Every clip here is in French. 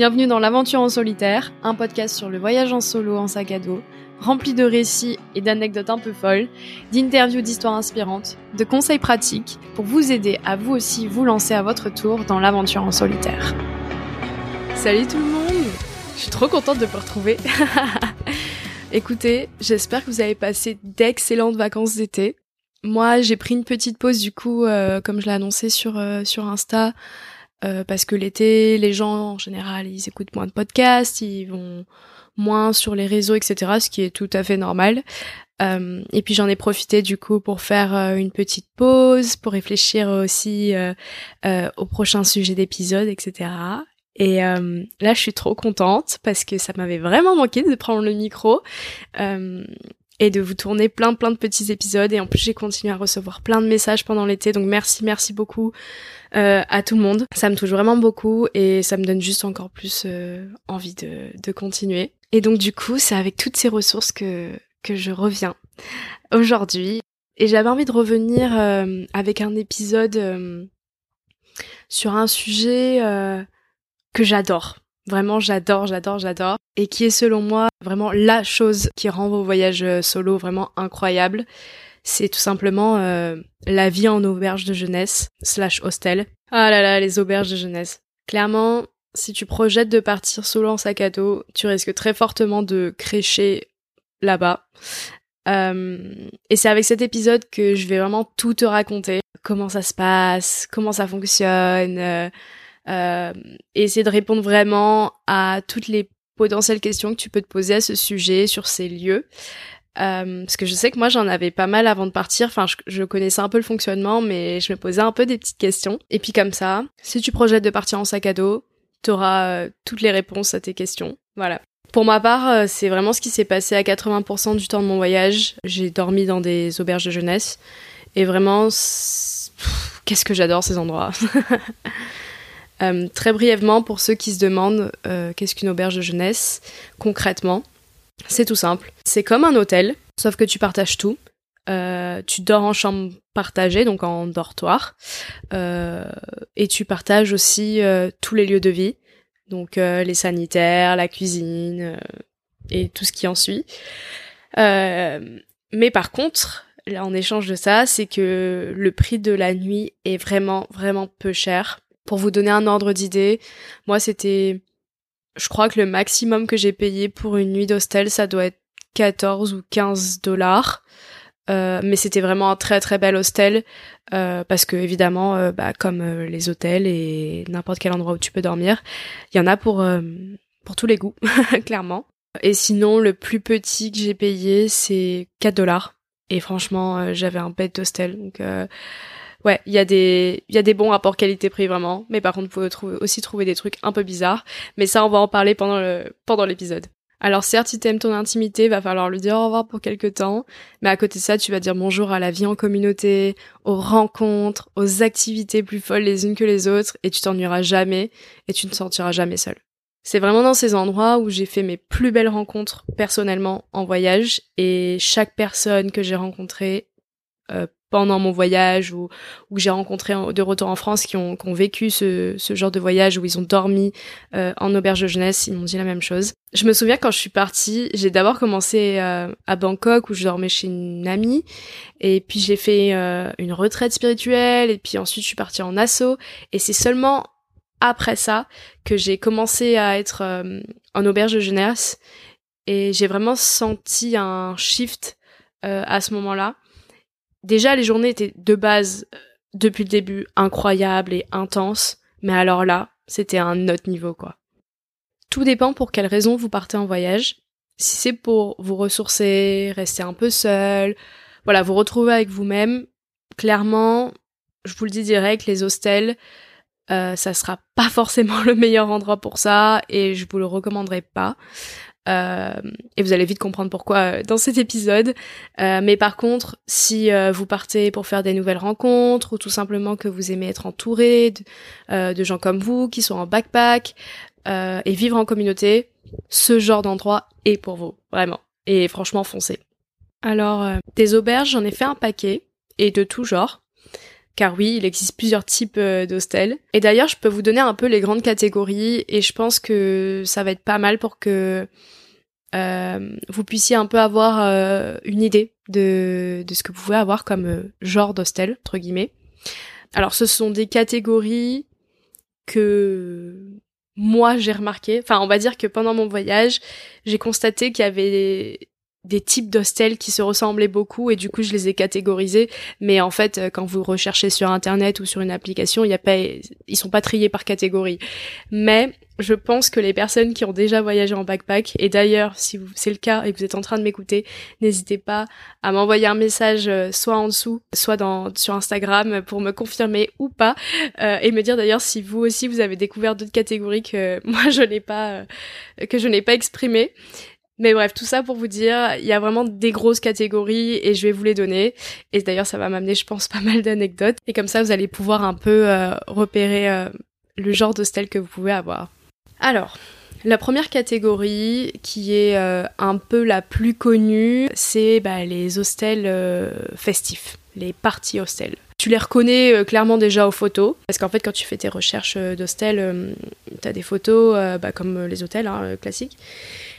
Bienvenue dans l'Aventure en solitaire, un podcast sur le voyage en solo en sac à dos, rempli de récits et d'anecdotes un peu folles, d'interviews d'histoires inspirantes, de conseils pratiques pour vous aider à vous aussi vous lancer à votre tour dans l'aventure en solitaire. Salut tout le monde Je suis trop contente de vous retrouver. Écoutez, j'espère que vous avez passé d'excellentes vacances d'été. Moi, j'ai pris une petite pause du coup, euh, comme je l'ai annoncé sur, euh, sur Insta, euh, parce que l'été, les gens en général, ils écoutent moins de podcasts, ils vont moins sur les réseaux, etc., ce qui est tout à fait normal. Euh, et puis j'en ai profité du coup pour faire euh, une petite pause, pour réfléchir aussi au prochain sujet d'épisode, etc. Et là, je suis trop contente parce que ça m'avait vraiment manqué de prendre le micro et de vous tourner plein plein de petits épisodes. Et en plus, j'ai continué à recevoir plein de messages pendant l'été. Donc merci, merci beaucoup euh, à tout le monde. Ça me touche vraiment beaucoup et ça me donne juste encore plus euh, envie de, continuer. Et donc du coup, c'est avec toutes ces ressources que, que je reviens aujourd'hui. Et j'avais envie de revenir euh, avec un épisode sur un sujet que j'adore. Vraiment, j'adore, j'adore, j'adore. Et qui est selon moi vraiment la chose qui rend vos voyages euh, solo vraiment incroyables. C'est tout simplement euh, la vie en auberge de jeunesse slash hostel. Ah là là, les auberges de jeunesse. Clairement, si tu projettes de partir solo en sac à dos, tu risques très fortement de crécher là-bas. Euh, et c'est avec cet épisode que je vais vraiment tout te raconter. Comment ça se passe, comment ça fonctionne, euh, euh, et essayer de répondre vraiment à toutes les potentielles questions que tu peux te poser à ce sujet, sur ces lieux. Euh, parce que je sais que moi j'en avais pas mal avant de partir, enfin je, connaissais un peu le fonctionnement, mais je me posais un peu des petites questions. Et puis comme ça, si tu projettes de partir en sac à dos, t'auras euh, toutes les réponses à tes questions. Voilà. Pour ma part, euh, c'est vraiment ce qui s'est passé à 80% du temps de mon voyage. J'ai dormi dans des auberges de jeunesse. Et vraiment, qu'est-ce que j'adore ces endroits. Très brièvement, pour ceux qui se demandent qu'est-ce qu'une auberge de jeunesse, concrètement, c'est tout simple. C'est comme un hôtel, sauf que tu partages tout. Euh, tu dors en chambre partagée, donc en dortoir, et tu partages aussi tous les lieux de vie, donc les sanitaires, la cuisine et tout ce qui en suit. mais par contre, en échange de ça, c'est que le prix de la nuit est vraiment, vraiment peu cher. Pour vous donner un ordre d'idée, moi c'était, je crois que le maximum que j'ai payé pour une nuit d'hostel, ça doit être 14 ou 15 dollars. Euh, mais c'était vraiment un très très bel hostel euh, parce que évidemment, euh, bah, comme les hôtels et n'importe quel endroit où tu peux dormir, il y en a pour pour tous les goûts, clairement. Et sinon, le plus petit que j'ai payé, c'est 4 dollars. Et franchement, j'avais un bed d'hostel, donc ouais, il y a des il y a des bons rapports qualité-prix vraiment, mais par contre vous pouvez trouver, aussi trouver des trucs un peu bizarres, mais ça on va en parler pendant le pendant l'épisode. Alors certes, si t'aimes ton intimité, va falloir lui dire au revoir pour quelques temps, mais à côté de ça, tu vas dire bonjour à la vie en communauté, aux rencontres, aux activités plus folles les unes que les autres, et tu t'ennuieras jamais, et tu ne te sentiras jamais seul. C'est vraiment dans ces endroits où j'ai fait mes plus belles rencontres personnellement en voyage, et chaque personne que j'ai rencontrée euh, pendant mon voyage ou, ou que j'ai rencontré de retour en France qui ont, qui ont vécu ce, ce, genre de voyage où ils ont dormi euh, en auberge de jeunesse, ils m'ont dit la même chose. Je me souviens quand je suis partie, j'ai d'abord commencé euh, à Bangkok où je dormais chez une amie et puis j'ai fait euh, une retraite spirituelle et puis ensuite je suis partie en assaut et c'est seulement après ça que j'ai commencé à être en auberge de jeunesse et j'ai vraiment senti un shift à ce moment-là déjà les journées étaient de base euh, depuis le début incroyables et intenses, mais alors là, c'était un autre niveau quoi. Tout dépend pour quelles raisons vous partez en voyage. Si c'est pour vous ressourcer, rester un peu seul, voilà, vous retrouver avec vous-même, clairement, je vous le dis direct, les hostels, euh, ça sera pas forcément le meilleur endroit pour ça et je vous le recommanderai pas. Euh, et vous allez vite comprendre pourquoi euh, dans cet épisode. Euh, mais par contre, si vous partez pour faire des nouvelles rencontres ou tout simplement que vous aimez être entouré de, gens comme vous qui sont en backpack et vivre en communauté, ce genre d'endroit est pour vous, vraiment. Et franchement, foncez. Alors, des auberges, j'en ai fait un paquet et de tout genre car oui, il existe plusieurs types d'hostels. Et d'ailleurs, je peux vous donner un peu les grandes catégories et je pense que ça va être pas mal pour que euh, vous puissiez un peu avoir euh, une idée de, de ce que vous pouvez avoir comme genre d'hostel, entre guillemets. Alors, ce sont des catégories que moi j'ai remarqué. Enfin, on va dire que pendant mon voyage, j'ai constaté qu'il y avait des types d'hostels qui se ressemblaient beaucoup et du coup je les ai catégorisés. Mais en fait euh, quand vous recherchez sur internet ou sur une application il y a pas ils sont pas triés par catégorie. Mais je pense que les personnes qui ont déjà voyagé en backpack et d'ailleurs si c'est le cas et que vous êtes en train de m'écouter n'hésitez pas à m'envoyer un message euh, soit en dessous soit dans sur Instagram pour me confirmer ou pas euh, et me dire d'ailleurs si vous aussi vous avez découvert d'autres catégories que moi je n'ai pas que je n'ai pas exprimé mais bref, tout ça pour vous dire, il y a vraiment des grosses catégories et je vais vous les donner. Et d'ailleurs, ça va m'amener, je pense, pas mal d'anecdotes. Et comme ça, vous allez pouvoir un peu euh, repérer euh, le genre d'hostel que vous pouvez avoir. Alors, la première catégorie, qui est euh, un peu la plus connue, c'est bah, les hostels festifs, les parties hostels. Tu les reconnais clairement déjà aux photos, parce qu'en fait quand tu fais tes recherches d'hostels, tu as des photos bah, comme les hôtels hein, classiques.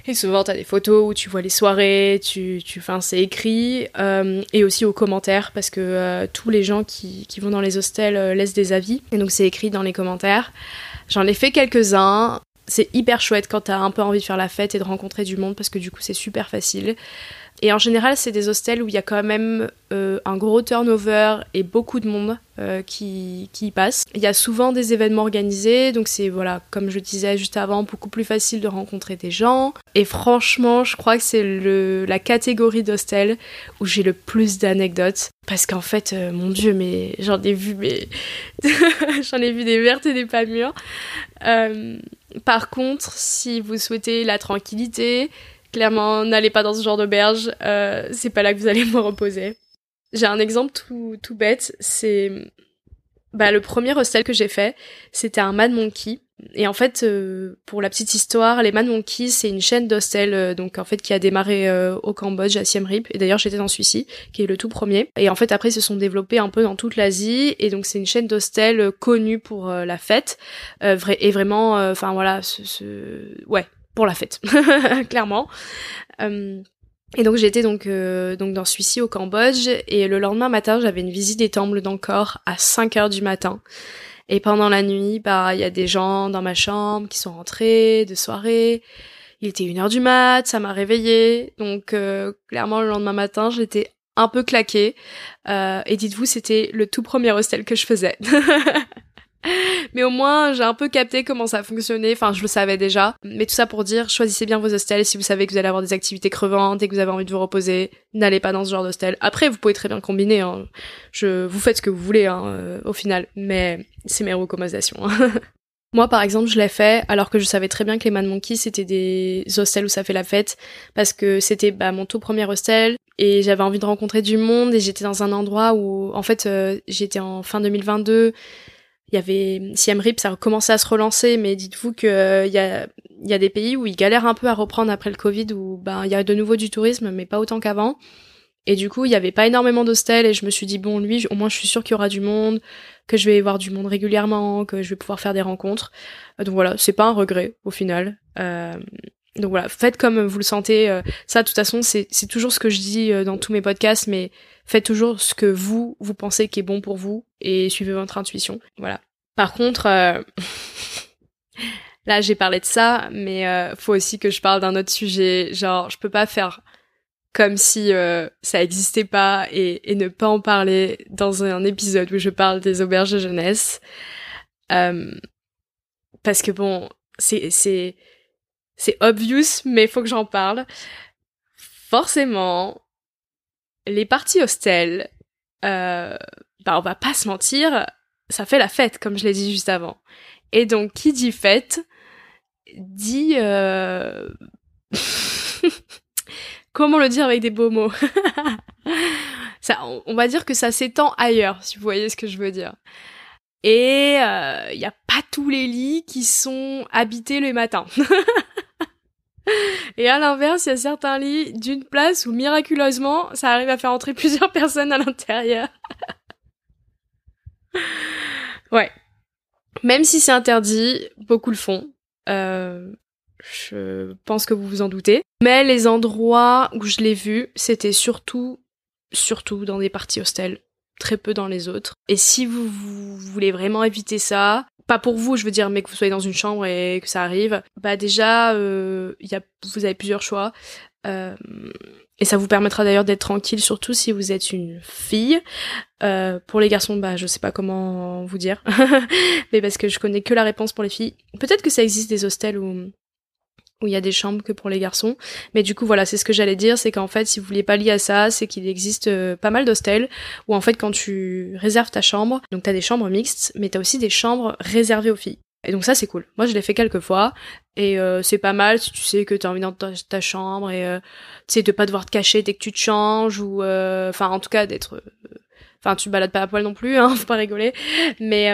Et souvent, tu as des photos où tu vois les soirées, tu, tu, c'est écrit, euh, et aussi aux commentaires, parce que euh, tous les gens qui, qui, vont dans les hostels euh, laissent des avis, et donc c'est écrit dans les commentaires. J'en ai fait quelques-uns. C'est hyper chouette quand t'as un peu envie de faire la fête et de rencontrer du monde, parce que du coup, c'est super facile. Et en général, c'est des hostels où il y a quand même euh, un gros turnover et beaucoup de monde euh, qui, qui y passe. Il y a souvent des événements organisés, donc c'est, voilà, comme je disais juste avant, beaucoup plus facile de rencontrer des gens. Et franchement, je crois que c'est la catégorie d'hostel où j'ai le plus d'anecdotes. Parce qu'en fait, euh, mon dieu, mais j'en ai vu, mais j'en ai vu des vertes et des pas mûres. par contre, si vous souhaitez la tranquillité, Clairement, n'allez pas dans ce genre d'auberge, euh, c'est pas là que vous allez vous reposer. J'ai un exemple tout, tout bête, c'est bah, le premier hostel que j'ai fait, c'était un Mad Monkey. Et en fait, euh, pour la petite histoire, les Mad Monkeys, c'est une chaîne d'hostels, euh, donc en fait qui a démarré euh, au Cambodge, à Siem Reap. Et d'ailleurs, j'étais dans celui-ci, qui est le tout premier. Et en fait, après, ils se sont développés un peu dans toute l'Asie. Et donc, c'est une chaîne d'hostels connue pour la fête, et vraiment, enfin voilà, ce, ce, ouais, pour la fête, clairement. Euh, et donc j'étais donc euh, donc dans celui-ci au Cambodge et le lendemain matin j'avais une visite des temples d'Angkor à 5 heures du matin. Et pendant la nuit, bah il y a des gens dans ma chambre qui sont rentrés de soirée. Il était une heure du mat, ça m'a réveillée. Donc euh, clairement le lendemain matin j'étais un peu claquée. et dites-vous c'était le tout premier hostel que je faisais. Mais au moins, j'ai un peu capté comment ça fonctionnait. Enfin, je le savais déjà. Mais tout ça pour dire, choisissez bien vos hostels. Si vous savez que vous allez avoir des activités crevantes et que vous avez envie de vous reposer, n'allez pas dans ce genre d'hostel. Après, vous pouvez très bien combiner. Hein. Je, vous faites ce que vous voulez hein, euh, au final. Mais c'est mes recommandations. Moi, par exemple, je l'ai fait alors que je savais très bien que les Man Monkeys, c'était des hostels où ça fait la fête, parce que c'était bah, mon tout premier hostel, et j'avais envie de rencontrer du monde, et j'étais dans un endroit où, en fait, euh, j'étais en fin 2022, il y avait Siem Reap, ça a commencé à se relancer, mais dites-vous que euh, il y a y a des pays où ils galèrent un peu à reprendre après le Covid, où ben il y a de nouveau du tourisme, mais pas autant qu'avant. Et du coup, il y avait pas énormément d'hostels, et je me suis dit bon, lui, au moins, je suis sûre qu'il y aura du monde, que je vais voir du monde régulièrement, que je vais pouvoir faire des rencontres. Euh, donc voilà, c'est pas un regret au final. Euh, donc voilà, faites comme vous le sentez. Euh, ça, de toute façon, c'est toujours ce que je dis dans tous mes podcasts, mais faites toujours ce que vous, vous pensez qui est bon pour vous et suivez votre intuition. Voilà. Par contre, euh, là j'ai parlé de ça, mais euh, faut aussi que je parle d'un autre sujet. Genre, je peux pas faire comme si euh, ça existait pas et, et, ne pas en parler dans un épisode où je parle des auberges de jeunesse. parce que bon, c'est c'est obvious, mais faut que j'en parle. Forcément, les parties hostels, euh, bah on va pas se mentir, ça fait la fête, comme je l'ai dit juste avant. Et donc, qui dit fête, dit... Euh... Comment le dire avec des beaux mots? Ça, on va dire que ça s'étend ailleurs, si vous voyez ce que je veux dire. Et il euh, n'y a pas tous les lits qui sont habités le matin. Et à l'inverse, il y a certains lits d'une place où miraculeusement, ça arrive à faire entrer plusieurs personnes à l'intérieur. ouais. Même si c'est interdit, beaucoup le font. Euh, je pense que vous vous en doutez. Mais les endroits où je l'ai vu, c'était surtout, surtout dans des parties hostels, très peu dans les autres. Et si vous, voulez vraiment éviter ça, pas pour vous, je veux dire, mais que vous soyez dans une chambre et que ça arrive, bah déjà, euh, vous avez plusieurs choix. Euh, et ça vous permettra d'ailleurs d'être tranquille, surtout si vous êtes une fille. Euh, pour les garçons, bah je sais pas comment vous dire, mais parce que je connais que la réponse pour les filles. Peut-être que ça existe des hostels où où il y a des chambres que pour les garçons. Mais du coup, voilà, c'est ce que j'allais dire, c'est qu'en fait, si vous voulez pas lier à ça, c'est qu'il existe euh, pas mal d'hostels où en fait, quand tu réserves ta chambre, donc t'as des chambres mixtes, mais t'as aussi des chambres réservées aux filles. Et donc ça c'est cool. Moi je l'ai fait quelques fois et euh, c'est pas mal si tu sais que t'as envie dans ta, chambre et euh, tu sais de pas devoir te cacher dès que tu te changes ou euh, enfin en tout cas d'être enfin tu balades pas à poil non plus hein, faut pas rigoler mais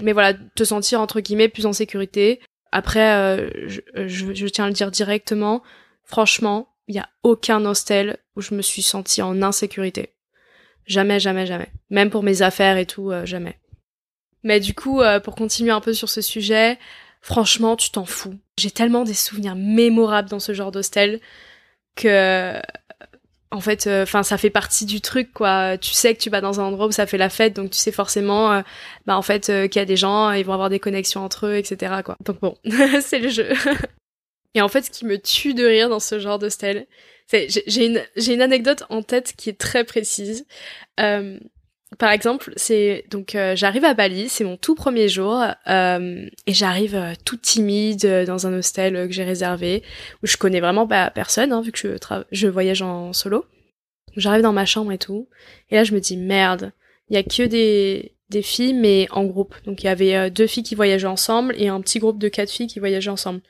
mais voilà te sentir entre guillemets plus en sécurité. Après je, je, tiens à le dire directement, franchement, il y a aucun hostel où je me suis sentie en insécurité. Jamais jamais jamais. Même pour mes affaires et tout jamais. Mais du coup, euh, pour continuer un peu sur ce sujet, franchement, tu t'en fous. J'ai tellement des souvenirs mémorables dans ce genre d'hostel que en fait euh, enfin ça fait partie du truc quoi. Tu sais que tu vas dans un endroit où ça fait la fête donc tu sais forcément euh, bah en fait qu'il y a des gens ils vont avoir des connexions entre eux etc quoi. Donc bon c'est le jeu. Et en fait ce qui me tue de rire dans ce genre d'hostel c'est j'ai une j'ai une anecdote en tête qui est très précise. Euh, par exemple, c'est donc euh, j'arrive à Bali, c'est mon tout premier jour euh, et j'arrive euh, toute timide euh, dans un hostel que j'ai réservé où je connais vraiment pas personne hein, vu que je, je voyage en solo. J'arrive dans ma chambre et tout et là je me dis merde, il y a que des des filles mais en groupe. Donc il y avait deux filles qui voyageaient ensemble et un petit groupe de quatre filles qui voyageaient ensemble.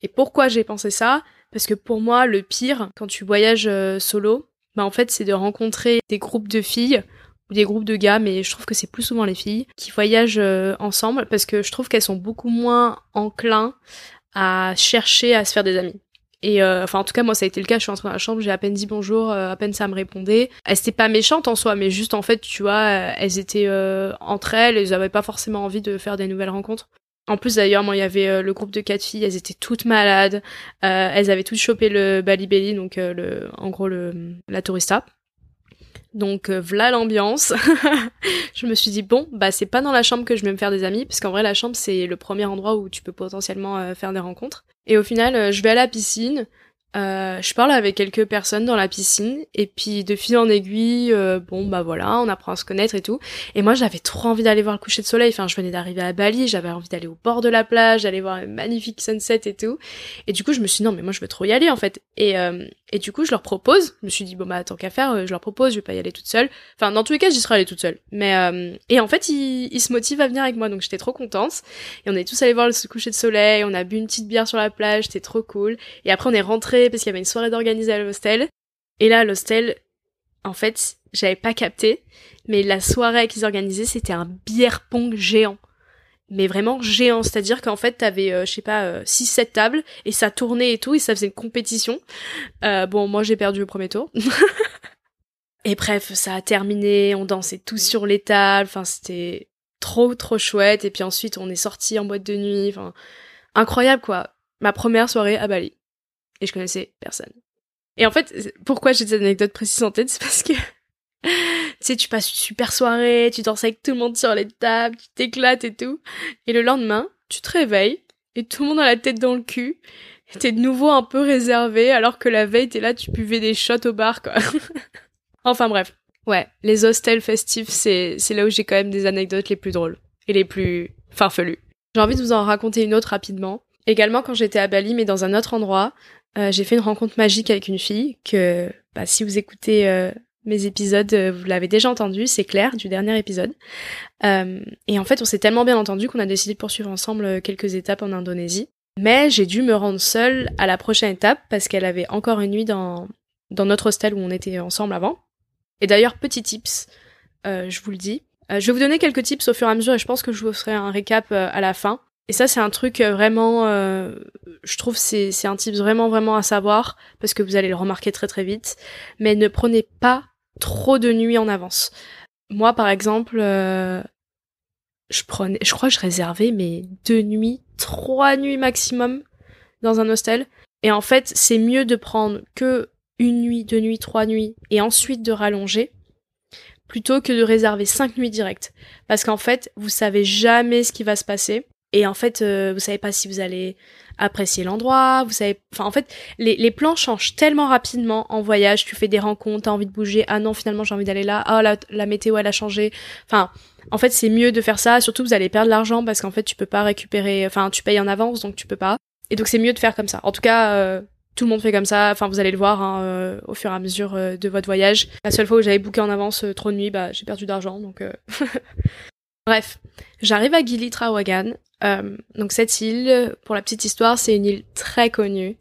Et pourquoi j'ai pensé ça? Parce que pour moi le pire quand tu voyages solo, bah en fait c'est de rencontrer des groupes de filles des groupes de gars, mais je trouve que c'est plus souvent les filles qui voyagent euh, ensemble parce que je trouve qu'elles sont beaucoup moins enclins à chercher à se faire des amis. Et euh, enfin en tout cas moi ça a été le cas, je suis entrée dans la chambre, j'ai à peine dit bonjour, euh, à peine ça me répondait. Elles étaient pas méchantes en soi, mais juste en fait tu vois, elles étaient entre elles, elles avaient pas forcément envie de faire des nouvelles rencontres. En plus d'ailleurs, moi il y avait le groupe de quatre filles, elles étaient toutes malades, elles avaient toutes chopé le Bali Belly, donc le, en gros le la tourista. Donc euh, voilà l'ambiance. je me suis dit bon, bah c'est pas dans la chambre que je vais me faire des amis, parce qu'en vrai la chambre c'est le premier endroit où tu peux potentiellement euh, faire des rencontres. Et au final, euh, je vais à la piscine, euh, je parle avec quelques personnes dans la piscine et puis de fil en aiguille, euh, bon bah voilà, on apprend à se connaître et tout. Et moi j'avais trop envie d'aller voir le coucher de soleil. Enfin, je venais d'arriver à Bali, j'avais envie d'aller au bord de la plage, d'aller voir un magnifique sunset et tout. Et du coup je me suis dit non mais moi je veux trop y aller en fait. Et euh, et du coup je leur propose. Je me suis dit bon bah tant qu'à faire, je leur propose, je vais pas y aller toute seule. Enfin dans tous les cas j'y serais allée toute seule. Mais et en fait ils, ils se motivent à venir avec moi donc j'étais trop contente. Et on est tous allés voir le coucher de soleil, on a bu une petite bière sur la plage, c'était trop cool. Et après on est parce qu'il y avait une soirée d'organiser à l'hostel. Et là, l'hostel, en fait, j'avais pas capté, mais la soirée qu'ils organisaient, c'était un bière pong géant. Mais vraiment géant, c'est-à-dire qu'en fait, t'avais, euh, je sais pas, 6-7 euh, tables, et ça tournait et tout, et ça faisait une compétition. Euh, bon, moi j'ai perdu le premier tour. et bref, ça a terminé, on dansait tous sur les tables, enfin c'était trop trop chouette, et puis ensuite on est sorti en boîte de nuit, enfin incroyable quoi. Ma première soirée à Bali et je connaissais personne. Et en fait, pourquoi j'ai cette anecdote précise en tête, c'est parce que tu sais, tu passes une super soirée, tu danses avec tout le monde sur les tables, tu t'éclates et tout. Et le lendemain, tu te réveilles et tout le monde a la tête dans le cul. T'es de nouveau un peu réservé alors que la veille, t'es là, tu buvais des shots au bar, quoi. enfin bref. Ouais, les hostels festifs, c'est, c'est là où j'ai quand même des anecdotes les plus drôles et les plus farfelues. J'ai envie de vous en raconter une autre rapidement. Également quand j'étais à Bali, mais dans un autre endroit, euh, j'ai fait une rencontre magique avec une fille que, bah, si vous écoutez euh, mes épisodes, euh, vous l'avez déjà entendu, c'est Claire du dernier épisode. et en fait, on s'est tellement bien entendu qu'on a décidé de poursuivre ensemble quelques étapes en Indonésie. Mais j'ai dû me rendre seule à la prochaine étape parce qu'elle avait encore une nuit dans, dans notre hostel où on était ensemble avant. Et d'ailleurs, petit tips, je vous le dis. je vais vous donner quelques tips au fur et à mesure et je pense que je vous ferai un récap à la fin. Et ça, c'est un truc euh, vraiment, euh, je trouve, c'est un tip vraiment vraiment à savoir parce que vous allez le remarquer très très vite. Mais ne prenez pas trop de nuits en avance. moi, par exemple, euh, je prenais, je crois je réservais mes deux nuits, trois nuits maximum dans un hostel. Et en fait, c'est mieux de prendre que une nuit, deux nuits, trois nuits, et ensuite de rallonger, plutôt que de réserver cinq nuits directes. Parce qu'en fait, vous savez jamais ce qui va se passer. Et en fait, euh, vous savez pas si vous allez apprécier l'endroit, vous savez, enfin en fait, les, les plans changent tellement rapidement en voyage, tu fais des rencontres, t'as envie de bouger, ah non finalement j'ai envie d'aller là, ah la, la météo elle a changé, enfin en fait c'est mieux de faire ça, surtout vous allez perdre l'argent parce qu'en fait tu peux pas récupérer, enfin tu payes en avance donc tu peux pas, et donc c'est mieux de faire comme ça. En tout cas, euh, tout le monde fait comme ça, enfin vous allez le voir hein, euh, au fur et à mesure euh, de votre voyage. La seule fois où j'avais booké en avance trop de nuits, bah j'ai perdu d'argent donc. Bref, j'arrive à Gili Trawangan, euh, donc cette île, pour la petite histoire, c'est une île très connue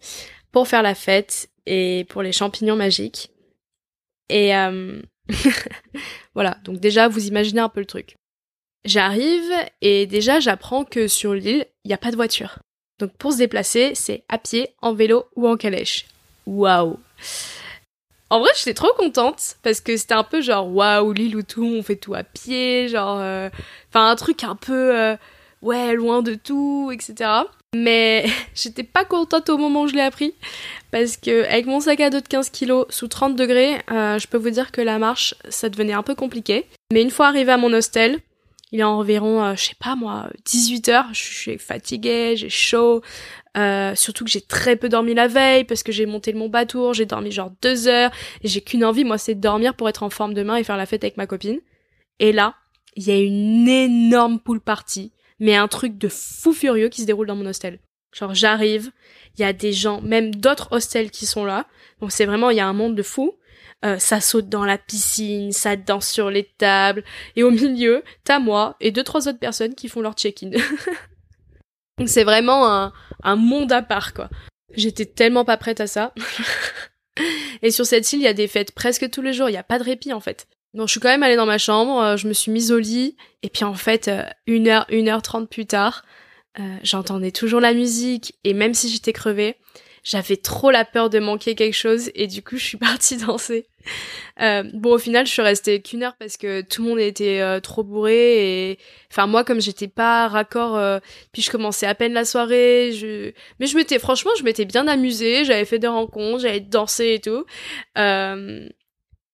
pour faire la fête et pour les champignons magiques. Et euh... voilà, donc déjà vous imaginez un peu le truc. J'arrive et déjà j'apprends que sur l'île, il n'y a pas de voiture. Donc pour se déplacer, c'est à pied, en vélo ou en calèche. Waouh En vrai, j'étais trop contente parce que c'était un peu genre waouh, l'île où tout, on fait tout à pied, genre euh, enfin un truc un peu ouais, loin de tout, etc. Mais j'étais pas contente au moment où je l'ai appris parce que avec mon sac à dos de 15 kilos sous 30 degrés, euh, je peux vous dire que la marche, ça devenait un peu compliqué. Mais une fois arrivé à mon hostel, il est environ, euh, je sais pas moi, 18 heures, je suis fatiguée, j'ai chaud, euh, surtout que j'ai très peu dormi la veille parce que j'ai monté le Mont Batour, j'ai dormi genre deux heures, et j'ai qu'une envie, moi, c'est de dormir pour être en forme demain et faire la fête avec ma copine. Et là, il y a une énorme poule party mais un truc de fou furieux qui se déroule dans mon hostel. Genre j'arrive, il y a des gens, même d'autres hostels qui sont là. Donc c'est vraiment, il y a un monde de fou. Euh, ça saute dans la piscine, ça danse sur les tables, et au milieu, t'as moi et deux trois autres personnes qui font leur check-in. Donc c'est vraiment un, un monde à part quoi. J'étais tellement pas prête à ça. et sur cette île, il y a des fêtes presque tous les jours, il y a pas de répit en fait. Donc je suis quand même allée dans ma chambre, euh, je me suis mise au lit, et puis en fait, euh, une heure, une heure trente plus tard, euh, j'entendais toujours la musique, et même si j'étais crevée, j'avais trop la peur de manquer quelque chose, et du coup je suis partie danser. bon au final je suis restée qu'une heure parce que tout le monde était trop bourré, et enfin moi comme j'étais pas raccord, puis je commençais à peine la soirée, je... mais je m'étais franchement je m'étais bien amusée, j'avais fait des rencontres, j'avais dansé et tout.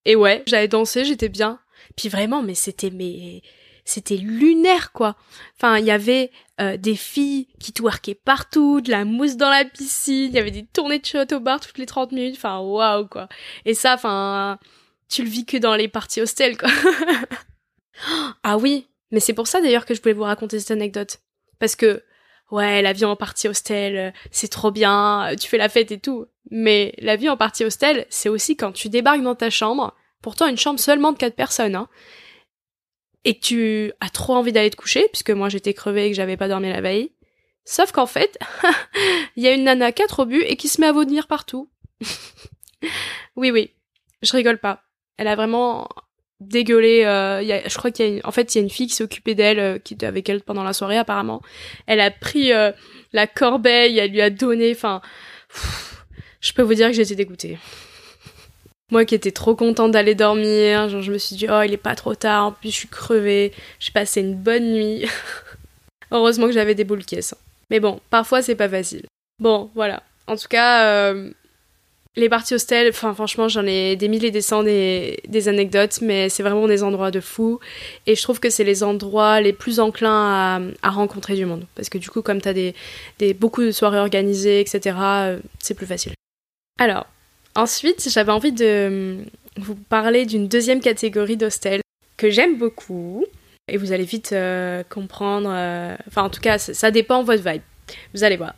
Et ouais, j'avais dansé, j'étais bien. Puis vraiment, mais c'était mais c'était lunaire quoi. Enfin, il y avait euh, des filles qui twerkaient partout, de la mousse dans la piscine, il y avait des tournées de shot au bar toutes les 30 minutes. Enfin, waouh quoi. Et ça, enfin, tu le vis que dans les parties hostels quoi. ah oui, mais c'est pour ça d'ailleurs que je voulais vous raconter cette anecdote. Parce que ouais, la vie en partie hostel, euh, c'est trop bien, euh, tu fais la fête et tout. Mais la vie en partie hostel, c'est aussi quand tu débarques dans ta chambre, pourtant une chambre seulement de quatre personnes, hein, et tu as trop envie d'aller te coucher, puisque moi j'étais crevée et que j'avais pas dormi la veille. Sauf qu'en fait, il y a une nana qui a trop bu et qui se met à vomir partout. oui, oui, je rigole pas. Elle a vraiment dégueulé. Euh, y a, je crois qu'il y a, en fait, il y a une fille qui s'est occupée d'elle, euh, qui était avec elle pendant la soirée apparemment. Elle a pris euh, la corbeille, elle lui a donné. Enfin, je peux vous dire que j'étais dégoûtée. Moi qui étais trop contente d'aller dormir, genre je me suis dit oh il est pas trop tard, en plus je suis crevée, j'ai passé une bonne nuit. Heureusement que j'avais des boules caisses. Mais bon, parfois c'est pas facile. Bon, voilà. En tout cas, les parties hostels, enfin franchement j'en ai des milliers et des cents des, anecdotes, mais c'est vraiment des endroits de fou. Et je trouve que c'est les endroits les plus enclins à, rencontrer du monde. Parce que du coup comme t'as des, des, beaucoup de soirées organisées, etc., euh, c'est plus facile. Alors, ensuite j'avais envie de vous parler d'une deuxième catégorie d'hostels que j'aime beaucoup. Et vous allez vite euh, comprendre, euh, enfin en tout cas ça, dépend de votre vibe. Vous allez voir.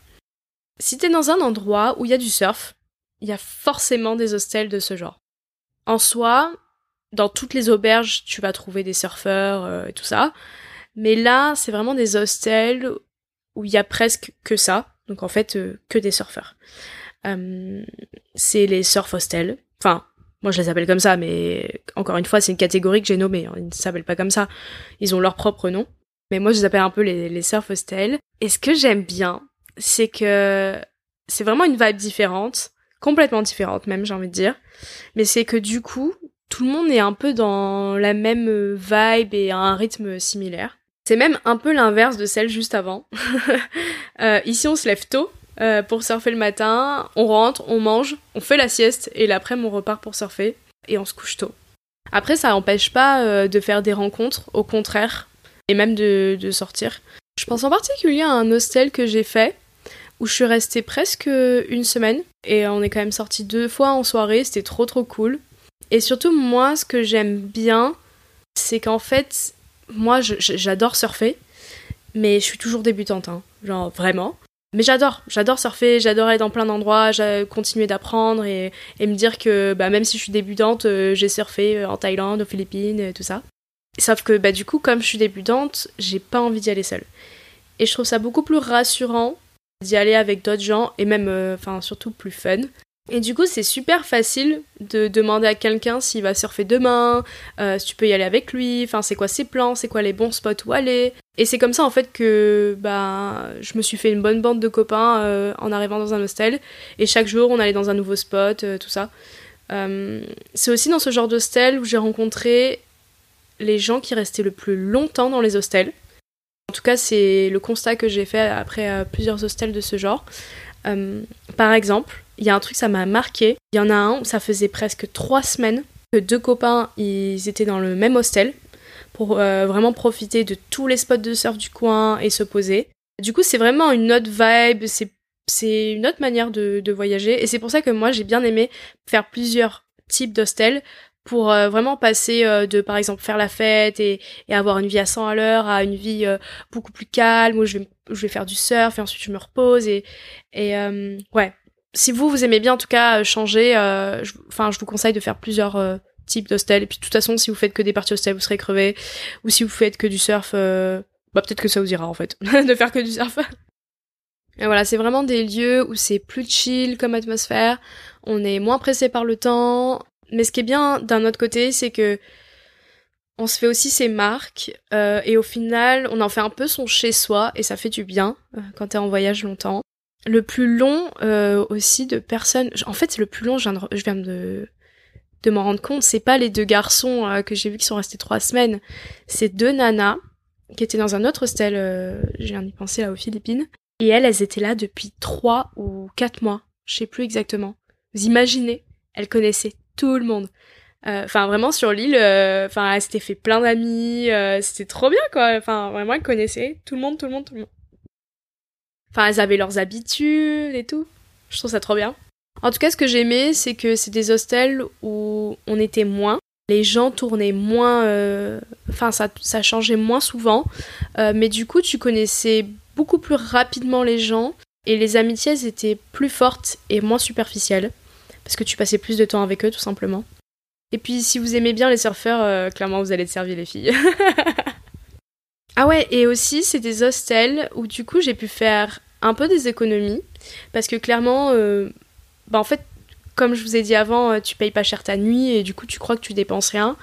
Si t'es dans un endroit où il y a du surf, il y a forcément des hostels de ce genre. En soi, dans toutes les auberges, tu vas trouver des surfeurs euh, et tout ça. Mais là, c'est vraiment des hostels où il y a presque que ça. Donc en fait, que des surfeurs. Euh, c'est les surf hostels. Enfin, moi je les appelle comme ça, mais encore une fois, c'est une catégorie que j'ai nommée. Hein. Ils ne s'appellent pas comme ça. Ils ont leur propre nom. Mais moi, je les appelle un peu les, surf hostels. Et ce que j'aime bien, c'est que c'est vraiment une vibe différente complètement différente même, j'ai envie de dire. Mais c'est que du coup, tout le monde est un peu dans la même vibe et à un rythme similaire. C'est même un peu l'inverse de celle juste avant. euh, ici, on se lève tôt euh, pour surfer le matin, on rentre, on mange, on fait la sieste et l'après-midi, on repart pour surfer et on se couche tôt. Après, ça n'empêche pas euh, de faire des rencontres, au contraire, et même de, sortir. Je pense en particulier à un hostel que j'ai fait où je suis restée presque une semaine et on est quand même sorti deux fois en soirée, c'était trop trop cool. Et surtout, moi, ce que j'aime bien, c'est qu'en fait, moi, j'adore surfer, mais je suis toujours débutante, hein. genre vraiment. Mais j'adore, j'adore surfer, j'adore aller dans plein d'endroits, continuer d'apprendre et, me dire que bah, même si je suis débutante, euh, j'ai surfé euh, en Thaïlande, aux Philippines, et tout ça. Sauf que bah, du coup, comme je suis débutante, j'ai pas envie d'y aller seule. Et je trouve ça beaucoup plus rassurant d'y aller avec d'autres gens et même, euh, enfin, surtout plus fun. Et du coup, c'est super facile de demander à quelqu'un s'il va surfer demain, euh, si tu peux y aller avec lui, enfin, c'est quoi ses plans, c'est quoi les bons spots où aller. Et c'est comme ça, en fait, que bah, je me suis fait une bonne bande de copains euh, en arrivant dans un hostel. Et chaque jour, on allait dans un nouveau spot, tout ça. c'est aussi dans ce genre d'hostel où j'ai rencontré les gens qui restaient le plus longtemps dans les hostels. En tout cas, c'est le constat que j'ai fait après euh, plusieurs hostels de ce genre. Euh, par exemple, il y a un truc, ça m'a marqué. Il y en a un où ça faisait presque trois semaines que deux copains, ils étaient dans le même hostel pour euh, vraiment profiter de tous les spots de surf du coin et se poser. Du coup, c'est vraiment une autre vibe, c'est une autre manière de, de voyager. Et c'est pour ça que moi, j'ai bien aimé faire plusieurs types d'hostels pour euh, vraiment passer euh, de par exemple faire la fête et, et, avoir une vie à 100 à l'heure à une vie euh, beaucoup plus calme où je vais je vais faire du surf et ensuite je me repose et et ouais si vous vous aimez bien en tout cas changer enfin je, vous conseille de faire plusieurs types d'hostels et puis de toute façon si vous faites que des parties hostels vous serez crevé ou si vous faites que du surf bah peut-être que ça vous ira en fait de faire que du surf et voilà, c'est vraiment des lieux où c'est plus chill comme atmosphère, on est moins pressé par le temps, mais ce qui est bien d'un autre côté, c'est que on se fait aussi ses marques euh, et au final, on en fait un peu son chez soi et ça fait du bien euh, quand t'es en voyage longtemps. Le plus long euh, aussi de personnes. En fait, le plus long, je viens de, de m'en rendre compte, c'est pas les deux garçons euh, que j'ai vus qui sont restés trois semaines, c'est deux nanas qui étaient dans un autre hostel. Je viens d'y penser là aux Philippines. Et elles, elles étaient là depuis trois ou quatre mois. Je sais plus exactement. Vous imaginez, elles connaissaient tout le monde. Euh, enfin, vraiment, sur l'île, euh, enfin, elle s'était fait plein d'amis, c'était trop bien, quoi. Enfin, vraiment, elle connaissait tout le monde, tout le monde, tout le monde. Enfin, elles avaient leurs habitudes et tout. Je trouve ça trop bien. En tout cas, ce que j'aimais, c'est que c'est des hostels où on était moins. Les gens tournaient moins. Enfin, ça, ça changeait moins souvent. mais du coup, tu connaissais beaucoup plus rapidement les gens. Et les amitiés étaient plus fortes et moins superficielles parce que tu passais plus de temps avec eux tout simplement. Et puis si vous aimez bien les surfeurs, euh, clairement vous allez te servir les filles. ah ouais, et aussi c'est des hostels où du coup j'ai pu faire un peu des économies parce que clairement, euh, bah en fait, comme je vous ai dit avant, euh, tu payes pas cher ta nuit et du coup tu crois que tu dépenses rien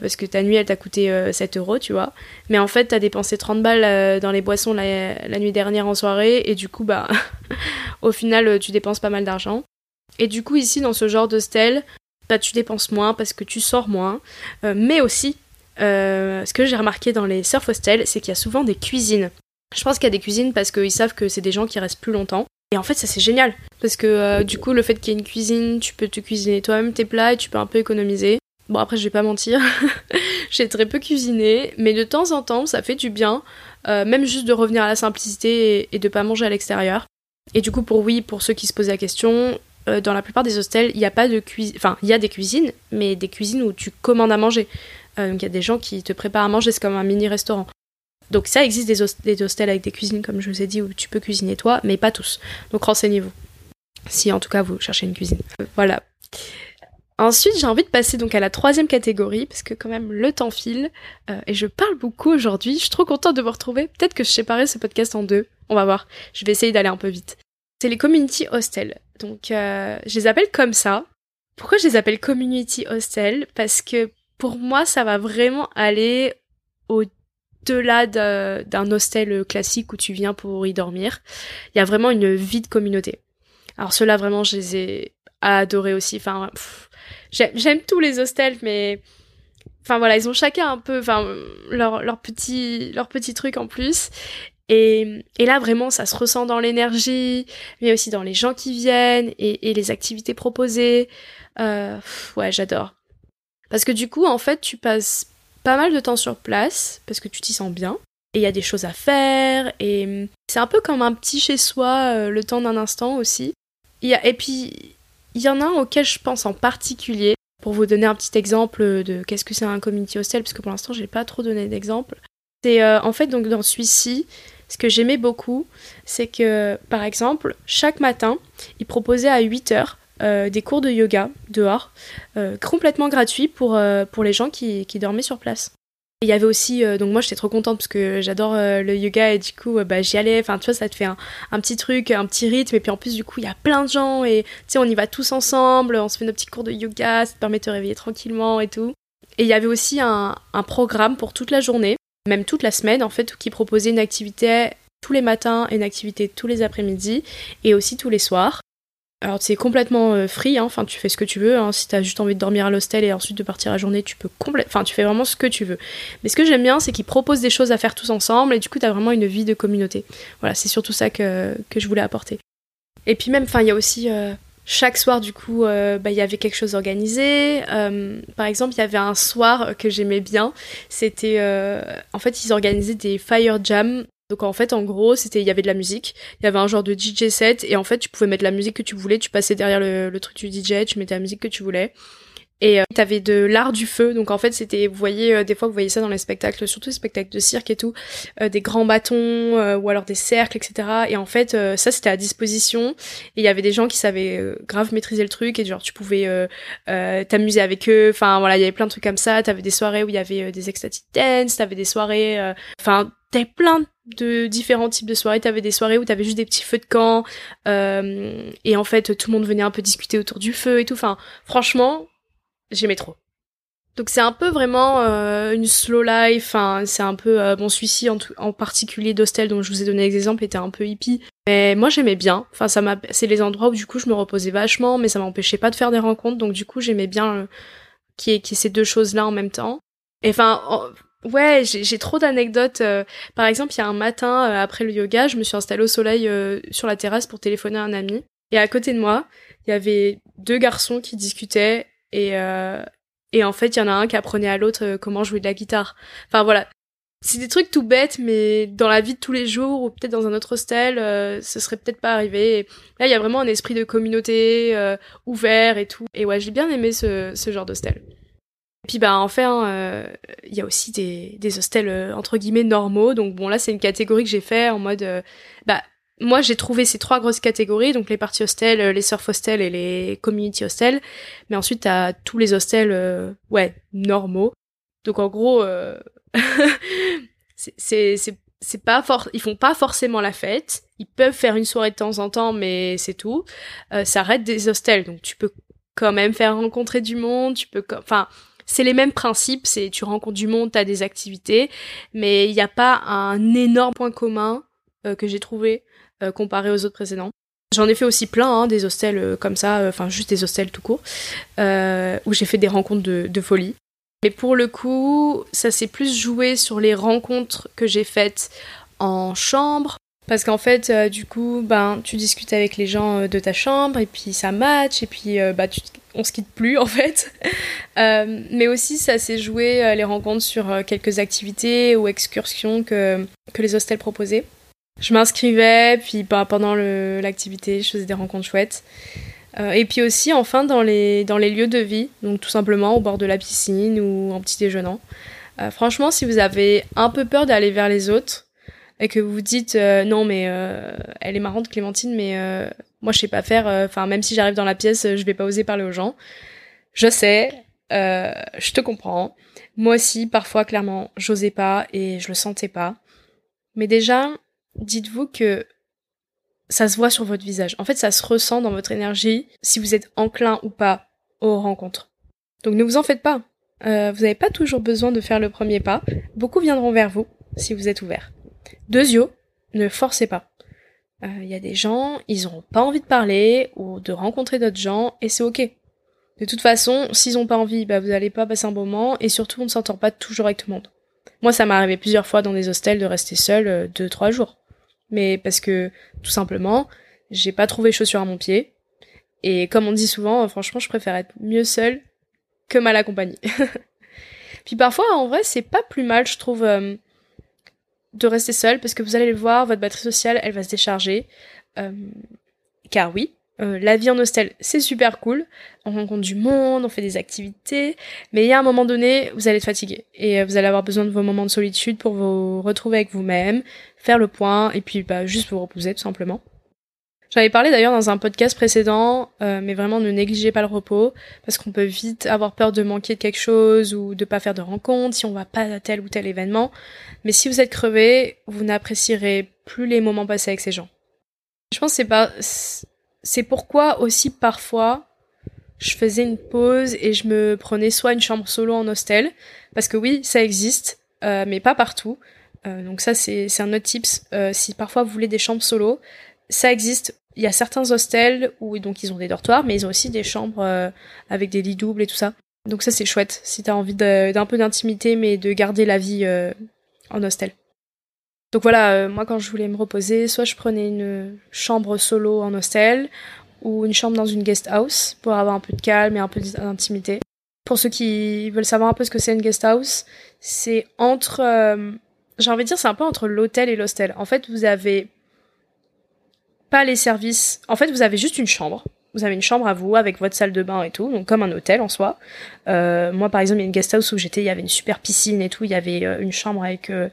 parce que ta nuit elle t'a coûté 7 euros, tu vois. Mais en fait, t'as dépensé 30 balles dans les boissons la, nuit dernière en soirée et du coup, bah, au final, tu dépenses pas mal d'argent. Et du coup, ici, dans ce genre d'hostel, bah, tu dépenses moins parce que tu sors moins. Euh, mais aussi, euh, ce que j'ai remarqué dans les surf hostels, c'est qu'il y a souvent des cuisines. Je pense qu'il y a des cuisines parce qu'ils savent que c'est des gens qui restent plus longtemps. Et en fait, ça c'est génial. Parce que euh, du coup, le fait qu'il y ait une cuisine, tu peux te cuisiner toi-même tes plats et tu peux un peu économiser. Bon, après, je vais pas mentir, j'ai très peu cuisiné, mais de temps en temps, ça fait du bien, même juste de revenir à la simplicité et, de pas manger à l'extérieur. Et du coup, pour oui, pour ceux qui se posent la question, euh, dans la plupart des hostels, il n'y a pas de cuisine. Enfin, il y a des cuisines, mais des cuisines où tu commandes à manger. Euh, donc il y a des gens qui te préparent à manger, c'est comme un mini restaurant. Donc ça existe des, hostels avec des cuisines, comme je vous ai dit, où tu peux cuisiner toi, mais pas tous. Donc renseignez-vous. Si en tout cas vous cherchez une cuisine. Euh, voilà. Ensuite, j'ai envie de passer donc à la troisième catégorie, parce que quand même le temps file, et je parle beaucoup aujourd'hui. Je suis trop contente de vous retrouver. Peut-être que je séparerai ce podcast en deux. On va voir. Je vais essayer d'aller un peu vite. C'est les community hostels. Donc, euh, je les appelle comme ça. Pourquoi je les appelle community hostel Parce que pour moi, ça va vraiment aller au-delà d'un hostel classique où tu viens pour y dormir. Il y a vraiment une vie de communauté. Alors ceux-là, vraiment, je les ai adoré aussi. Enfin, j'aime tous les hostels, mais enfin voilà, ils ont chacun un peu, enfin leur petit truc en plus. Et, là vraiment, ça se ressent dans l'énergie, mais aussi dans les gens qui viennent et, et les activités proposées. Euh, ouais, j'adore. Parce que du coup, en fait, tu passes pas mal de temps sur place parce que tu t'y sens bien et il y a des choses à faire et c'est un peu comme un petit chez soi euh, le temps d'un instant aussi. y a, et puis il y en a un auquel je pense en particulier pour vous donner un petit exemple de qu'est-ce que c'est un community hostel parce que pour l'instant j'ai pas trop donné d'exemple. C'est euh, en fait donc dans celui-ci ce que j'aimais beaucoup c'est que par exemple chaque matin ils proposaient à 8 heures euh, des cours de yoga dehors, complètement gratuits pour, pour les gens qui, qui dormaient sur place. Il y avait aussi, euh, donc moi j'étais trop contente parce que j'adore euh, le yoga et du coup euh, bah, j'y allais, enfin tu vois ça te fait un, petit truc, un petit rythme et puis en plus du coup il y a plein de gens et tu sais on y va tous ensemble, on se fait nos petits cours de yoga, ça te permet de te réveiller tranquillement et tout. Et il y avait aussi un, un programme pour toute la journée, même toute la semaine en fait, qui proposait une activité tous les matins une activité tous les après-midi et aussi tous les soirs. Alors c'est complètement euh, free, hein. tu fais ce que tu veux. Hein. Si t'as juste envie de dormir à l'hostel et ensuite de partir la journée, tu peux complètement, enfin tu fais vraiment ce que tu veux. Mais ce que j'aime bien, c'est qu'ils proposent des choses à faire tous ensemble et du coup t'as vraiment une vie de communauté. Voilà, c'est surtout ça que, je voulais apporter. Et puis même, enfin il y a aussi euh, chaque soir du coup, euh, bah, il y avait quelque chose organisé. par exemple, il y avait un soir que j'aimais bien. C'était, en fait, ils organisaient des fire jams donc en fait, en gros, c'était il y avait de la musique, il y avait un genre de DJ set et en fait, tu pouvais mettre la musique que tu voulais, tu passais derrière le, le truc du DJ, tu mettais la musique que tu voulais. Et euh, t'avais de l'art du feu, donc en fait c'était, vous voyez, euh, des fois vous voyez ça dans les spectacles, surtout les spectacles de cirque et tout, euh, des grands bâtons euh, ou alors des cercles, etc. Et en fait ça c'était à disposition. Et il y avait des gens qui savaient grave maîtriser le truc et genre tu pouvais t'amuser avec eux. Enfin voilà, il y avait plein de trucs comme ça. T'avais des soirées où il y avait des ecstatic dance, t'avais des soirées, enfin t'avais plein de différents types de soirées. T'avais des soirées où t'avais juste des petits feux de camp et en fait tout le monde venait un peu discuter autour du feu et tout. Enfin franchement j'aimais trop. Donc c'est un peu vraiment euh, une slow life, c'est un peu euh, bon celui-ci en, particulier d'Hostel dont je vous ai donné l'exemple était un peu hippie, mais moi j'aimais bien. Enfin ça m'a, c'est les endroits où du coup je me reposais vachement, mais ça m'empêchait pas de faire des rencontres, donc du coup j'aimais bien euh, qu'il y, ait ces deux choses là en même temps. Et enfin ouais j'ai trop d'anecdotes. Euh, par exemple il y a un matin après le yoga, je me suis installée au soleil sur la terrasse pour téléphoner à un ami, et à côté de moi il y avait deux garçons qui discutaient et, euh, et en fait, il y en a un qui apprenait à l'autre euh, comment jouer de la guitare. Enfin voilà, c'est des trucs tout bêtes, mais dans la vie de tous les jours ou peut-être dans un autre hostel, euh, ce serait peut-être pas arrivé. Là, il y a vraiment un esprit de communauté euh, ouvert et tout. Et ouais, j'ai bien aimé ce, ce genre d'hostel. Et puis bah enfin, il y a aussi des, des hostels entre guillemets normaux. Donc bon là, c'est une catégorie que j'ai fait en mode bah moi, j'ai trouvé ces trois grosses catégories, donc les parties hostels, euh, les surf hostels et les community hostels. Mais ensuite, t'as tous les hostels, euh, ouais, normaux. Donc en gros, euh, c'est pas fort, ils font pas forcément la fête. Ils peuvent faire une soirée de temps en temps, mais c'est tout. Euh, ça arrête des hostels, donc tu peux quand même faire rencontrer du monde. Tu peux, enfin, c'est les mêmes principes. C'est tu rencontres du monde, t'as des activités, mais il n'y a pas un énorme point commun que j'ai trouvé euh, comparé aux autres précédents. J'en ai fait aussi plein, hein, des hostels euh, comme ça, euh, enfin juste des hostels tout court, où j'ai fait des rencontres de, folie. Mais pour le coup, ça s'est plus joué sur les rencontres que j'ai faites en chambre. Parce qu'en fait, du coup, ben, tu discutes avec les gens de ta chambre, et puis ça match, et puis bah, on se quitte plus en fait. mais aussi, ça s'est joué les rencontres sur quelques activités ou excursions que, que les hostels proposaient je m'inscrivais, puis bah, pendant l'activité, je faisais des rencontres chouettes. Euh, et puis aussi, enfin, dans les, lieux de vie, donc tout simplement au bord de la piscine ou en petit déjeunant. Euh, franchement, si vous avez un peu peur d'aller vers les autres et que vous vous dites euh, non, mais elle est marrante, Clémentine, mais moi je sais pas faire, enfin, même si j'arrive dans la pièce, je vais pas oser parler aux gens. Je sais, je te comprends. Moi aussi, parfois, clairement, j'osais pas et je le sentais pas. Mais déjà, dites-vous que ça se voit sur votre visage. En fait, ça se ressent dans votre énergie si vous êtes enclin ou pas aux rencontres. Donc ne vous en faites pas. Euh, vous n'avez pas toujours besoin de faire le premier pas. Beaucoup viendront vers vous si vous êtes ouvert. Deuxio, ne forcez pas. il y a des gens, ils n'auront pas envie de parler ou de rencontrer d'autres gens et c'est ok. De toute façon, s'ils ont pas envie, bah vous allez pas passer un bon moment et surtout on ne s'entend pas toujours avec tout le monde. Moi, ça m'est arrivé plusieurs fois dans des hostels de rester seul euh, deux trois jours, mais parce que tout simplement, j'ai pas trouvé chaussures à mon pied et comme on dit souvent, franchement, je préfère être mieux seul que mal accompagné. Puis parfois, en vrai, c'est pas plus mal, je trouve, euh, de rester seul parce que vous allez le voir, votre batterie sociale, elle va se décharger. Euh, car oui, euh, la vie en hostel, c'est super cool. On rencontre du monde, on fait des activités, mais il y a un moment donné, vous allez être fatigué et euh, vous allez avoir besoin de vos moments de solitude pour vous retrouver avec vous-même, faire le point et puis bah, juste vous reposer tout simplement. J'avais parlé d'ailleurs dans un podcast précédent, euh, mais vraiment ne négligez pas le repos parce qu'on peut vite avoir peur de manquer de quelque chose ou de pas faire de rencontre si on va pas à tel ou tel événement. Mais si vous êtes crevé, vous n'apprécierez plus les moments passés avec ces gens. Je pense que c'est pas c'est pourquoi aussi parfois je faisais une pause et je me prenais soit une chambre solo en hostel, parce que oui, ça existe, euh, mais pas partout. Euh, donc ça, c'est un autre tips. Euh, si parfois vous voulez des chambres solo, ça existe. Il y a certains hostels où donc ils ont des dortoirs, mais ils ont aussi des chambres avec des lits doubles et tout ça. Donc ça, c'est chouette si t'as envie d'un peu d'intimité, mais de garder la vie en hostel. Donc voilà, euh, moi quand je voulais me reposer, soit je prenais une chambre solo en hostel ou une chambre dans une guest house pour avoir un peu de calme et un peu d'intimité. Pour ceux qui veulent savoir un peu ce que c'est une guest house, c'est entre, euh, j'ai envie de dire, c'est un peu entre l'hôtel et l'hostel. En fait, vous avez pas les services. En fait, vous avez juste une chambre. Vous avez une chambre à vous avec votre salle de bain et tout, donc comme un hôtel en soi. Euh, moi, par exemple, il y a une guest house où j'étais, il y avait une super piscine et tout. Il y avait euh, une chambre avec euh,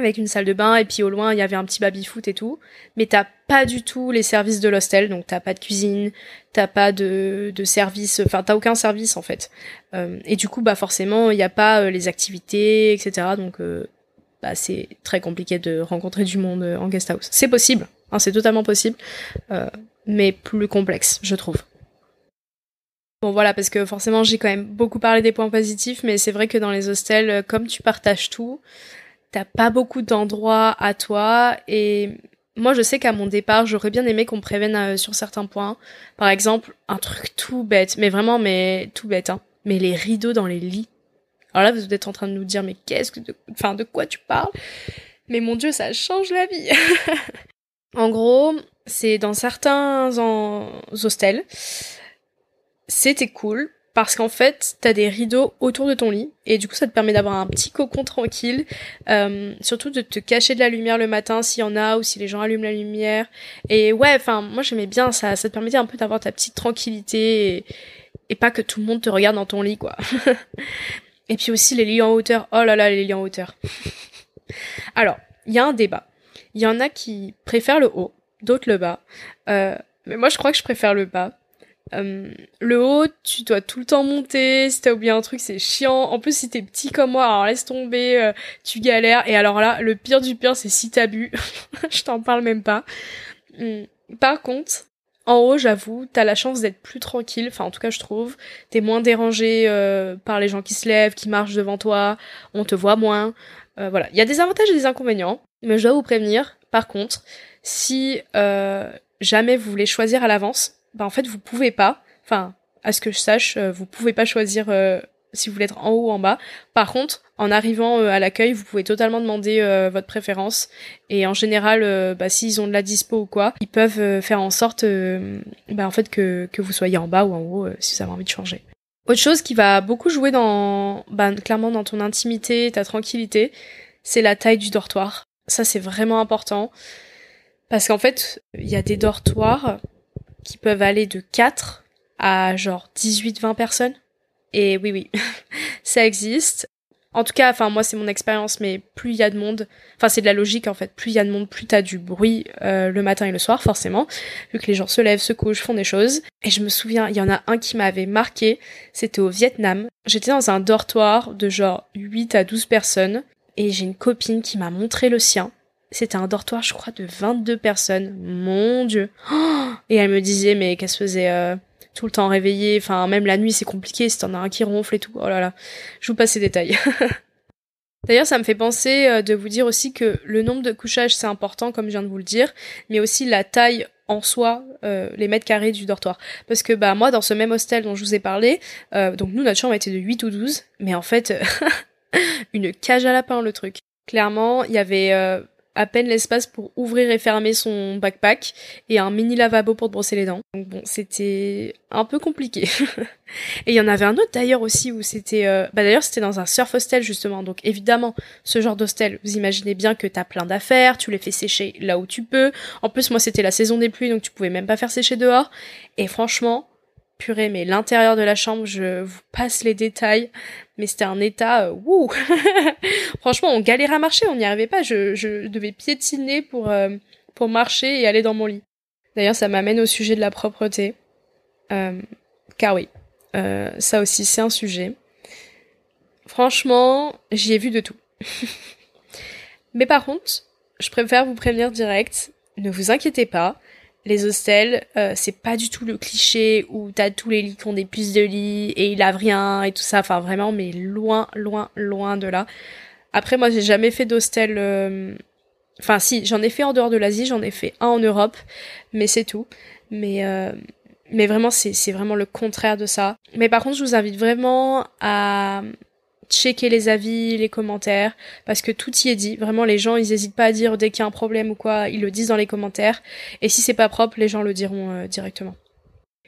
avec une salle de bain et puis au loin il y avait un petit baby foot et tout mais t'as pas du tout les services de l'hostel donc t'as pas de cuisine t'as pas de, de service enfin t'as aucun service en fait euh, et du coup bah forcément il y a pas euh, les activités etc donc euh, bah c'est très compliqué de rencontrer du monde en guest house c'est possible c'est totalement possible mais plus complexe je trouve Bon voilà, parce que forcément j'ai quand même beaucoup parlé des points positifs, mais c'est vrai que dans les hostels, comme tu partages tout, t'as pas beaucoup d'endroits à toi et moi je sais qu'à mon départ j'aurais bien aimé qu'on me prévienne euh, sur certains points. Par exemple, un truc tout bête, mais vraiment mais tout bête hein. Mais les rideaux dans les lits. Alors là vous êtes en train de nous dire mais qu'est-ce que enfin de quoi tu parles? Mais mon dieu, ça change la vie. en gros, c'est dans certains hostels c'était cool parce qu'en fait, t'as des rideaux autour de ton lit et du coup, ça te permet d'avoir un petit cocon tranquille, euh, surtout de te cacher de la lumière le matin s'il y en a ou si les gens allument la lumière. Et ouais, enfin, moi j'aimais bien ça, ça te permettait un peu d'avoir ta petite tranquillité et, pas que tout le monde te regarde dans ton lit, quoi. et puis aussi les lits en hauteur. Oh là là, les lits en hauteur. Alors, il y a un débat. Il y en a qui préfèrent le haut, d'autres le bas. Euh, mais moi, je crois que je préfère le bas euh, le haut, tu dois tout le temps monter. Si t'as oublié un truc, c'est chiant. En plus, si t'es petit comme moi, alors laisse tomber, euh, tu galères. Et alors là, le pire du pire, c'est si t'as bu. Je t'en parle même pas. Hum, par contre, en haut, j'avoue, t'as la chance d'être plus tranquille. Enfin, en tout cas, je trouve. T'es moins dérangé euh, par les gens qui se lèvent, qui marchent devant toi. On te voit moins. voilà. Il y a des avantages et des inconvénients. Mais je dois vous prévenir. Par contre, si jamais vous voulez choisir à l'avance, bah en fait vous pouvez pas. Enfin, à ce que je sache, euh, vous pouvez pas choisir euh, si vous voulez être en haut ou en bas. Par contre, en arrivant euh, à l'accueil, vous pouvez totalement demander votre préférence. Et en général, bah, s'ils ont de la dispo ou quoi, ils peuvent faire en sorte, bah, en fait, que, que vous soyez en bas ou en haut si vous avez envie de changer. Autre chose qui va beaucoup jouer dans, bah, clairement dans ton intimité, ta tranquillité, c'est la taille du dortoir. Ça, c'est vraiment important. Parce qu'en fait, il y a des dortoirs qui peuvent aller de 4 à genre 18-20 personnes. Et oui, oui, ça existe. En tout cas, enfin moi c'est mon expérience, mais plus il y a de monde, enfin c'est de la logique en fait, plus il y a de monde, plus t'as du bruit euh, le matin et le soir forcément, vu que les gens se lèvent, se couchent, font des choses. Et je me souviens, il y en a un qui m'avait marqué, c'était au Vietnam. J'étais dans un dortoir de genre 8 à 12 personnes, et j'ai une copine qui m'a montré le sien. C'était un dortoir, je crois, de 22 personnes. Mon dieu. et elle me disait, mais qu'elle se faisait euh, tout le temps réveiller. Enfin, même la nuit, c'est compliqué si t'en as un qui ronfle et tout. Oh là là. Je vous passe ces détails. D'ailleurs, ça me fait penser euh, de vous dire aussi que le nombre de couchages, c'est important, comme je viens de vous le dire, mais aussi la taille en soi, euh, les mètres carrés du dortoir. Parce que bah moi, dans ce même hostel dont je vous ai parlé, donc nous, notre chambre était de 8 ou 12, mais en fait, une cage à lapin, le truc. Clairement, il y avait à peine l'espace pour ouvrir et fermer son backpack et un mini lavabo pour te brosser les dents. Donc bon, c'était un peu compliqué. et il y en avait un autre d'ailleurs aussi où c'était euh, bah d'ailleurs c'était dans un surf hostel justement. Donc évidemment, ce genre d'hostel, vous imaginez bien que t'as plein d'affaires, tu les fais sécher là où tu peux. En plus moi c'était la saison des pluies donc tu pouvais même pas faire sécher dehors et franchement, mais l'intérieur de la chambre, je vous passe les détails, mais c'était un état, euh, wouh Franchement, on galérait à marcher, on n'y arrivait pas, je, je devais piétiner pour, euh, pour marcher et aller dans mon lit. D'ailleurs, ça m'amène au sujet de la propreté, euh, car oui, ça aussi c'est un sujet. Franchement, j'y ai vu de tout. mais par contre, je préfère vous prévenir direct, ne vous inquiétez pas, les hostels, euh, c'est pas du tout le cliché où t'as tous les lits qui ont des puces de lit et il a rien et tout ça. Enfin vraiment, mais loin, loin, loin de là. Après, moi, j'ai jamais fait d'hostel. Euh, enfin, si, j'en ai fait en dehors de l'Asie, j'en ai fait un en Europe, mais c'est tout. Mais euh, mais vraiment, c'est vraiment le contraire de ça. Mais par contre, je vous invite vraiment à checker les avis, les commentaires, parce que tout y est dit. Vraiment, les gens, ils hésitent pas à dire dès qu'il y a un problème ou quoi, ils le disent dans les commentaires. Et si c'est pas propre, les gens le diront euh, directement.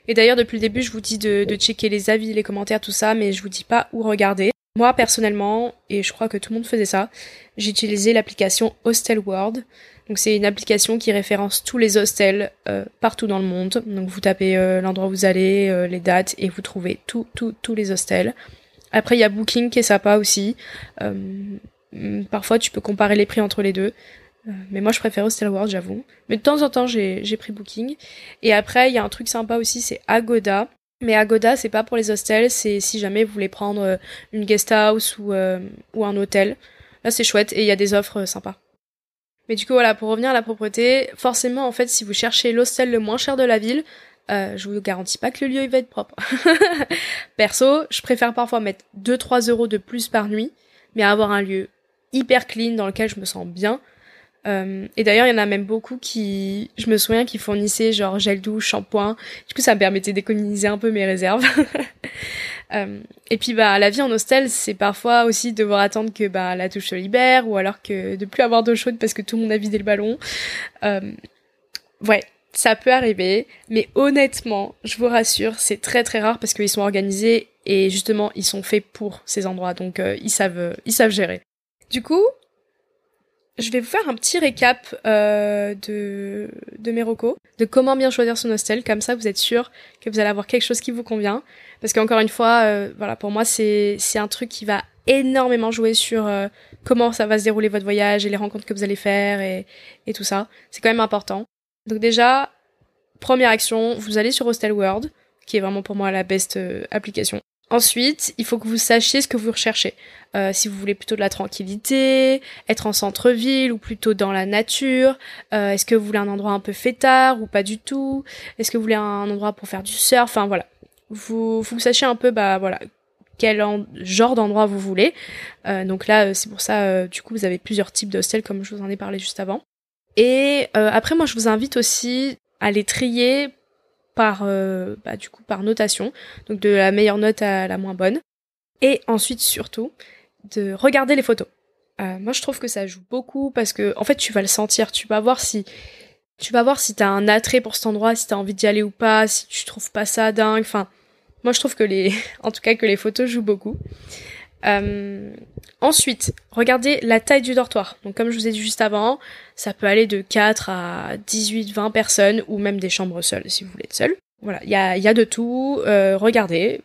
Et d'ailleurs, depuis le début, je vous dis de, checker les avis, les commentaires, tout ça, mais je vous dis pas où regarder. Moi, personnellement, et je crois que tout le monde faisait ça, j'ai utilisé l'application Hostel World. Donc c'est une application qui référence tous les hostels euh, partout dans le monde. Donc vous tapez euh, l'endroit où vous allez, les dates, et vous trouvez tout, tout, tous les hostels. Après, il y a Booking qui est sympa aussi. Euh, parfois, tu peux comparer les prix entre les deux. Euh, mais moi, je préfère Hostel World, j'avoue. Mais de temps en temps, j'ai pris Booking. Et après, il y a un truc sympa aussi, c'est Agoda. Mais Agoda, c'est pas pour les hostels, c'est si jamais vous voulez prendre euh, une guest house ou, ou un hôtel. Là, c'est chouette et il y a des offres sympas. Mais du coup, voilà, pour revenir à la propreté, forcément, en fait, si vous cherchez l'hostel le moins cher de la ville, euh, je vous garantis pas que le lieu il va être propre. Perso, je préfère parfois mettre 2-3 euros de plus par nuit, mais avoir un lieu hyper clean dans lequel je me sens bien. Euh, et d'ailleurs, il y en a même beaucoup qui, je me souviens, qui fournissaient genre gel douche, shampoing. Du coup, ça me permettait d'économiser un peu mes réserves. euh, et puis, bah, la vie en hostel, c'est parfois aussi devoir attendre que bah la douche se libère, ou alors que de plus avoir d'eau chaude parce que tout le monde a vidé le ballon. Euh, ouais, ça peut arriver, mais honnêtement, je vous rassure, c'est très très rare parce qu'ils sont organisés et justement ils sont faits pour ces endroits, donc euh, ils savent ils savent gérer. Du coup, je vais vous faire un petit récap euh, de de mes recos, de comment bien choisir son hostel, comme ça vous êtes sûr que vous allez avoir quelque chose qui vous convient, parce qu'encore une fois, euh, voilà pour moi c'est un truc qui va énormément jouer sur comment ça va se dérouler votre voyage et les rencontres que vous allez faire et tout ça. C'est quand même important. Donc déjà, première action, vous allez sur Hostel World, qui est vraiment pour moi la best euh, application. Ensuite, il faut que vous sachiez ce que vous recherchez. Euh, si vous voulez plutôt de la tranquillité, être en centre-ville ou plutôt dans la nature. Euh, Est-ce que vous voulez un endroit un peu fêtard ou pas du tout? Est-ce que vous voulez un endroit pour faire du surf? Enfin voilà. Vous, vous sachiez un peu, bah voilà, quel genre d'endroit vous voulez. Donc là, c'est pour ça, du coup, vous avez plusieurs types d'hostels comme je vous en ai parlé juste avant. Et euh, après, moi, je vous invite aussi à les trier par, euh, bah, du coup, par notation, donc de la meilleure note à la moins bonne. Et ensuite, surtout, de regarder les photos. Euh, moi, je trouve que ça joue beaucoup parce que, en fait, tu vas le sentir. Tu vas voir si, tu vas voir si t'as un attrait pour cet endroit, si t'as envie d'y aller ou pas, si tu trouves pas ça dingue. Enfin, moi, je trouve que les, en tout cas, que les photos jouent beaucoup. Euh, ensuite, regardez la taille du dortoir. Donc comme je vous ai dit juste avant, ça peut aller de 4 à 18, 20 personnes ou même des chambres seules si vous voulez être seul. Voilà, il y a, de tout. Euh, regardez.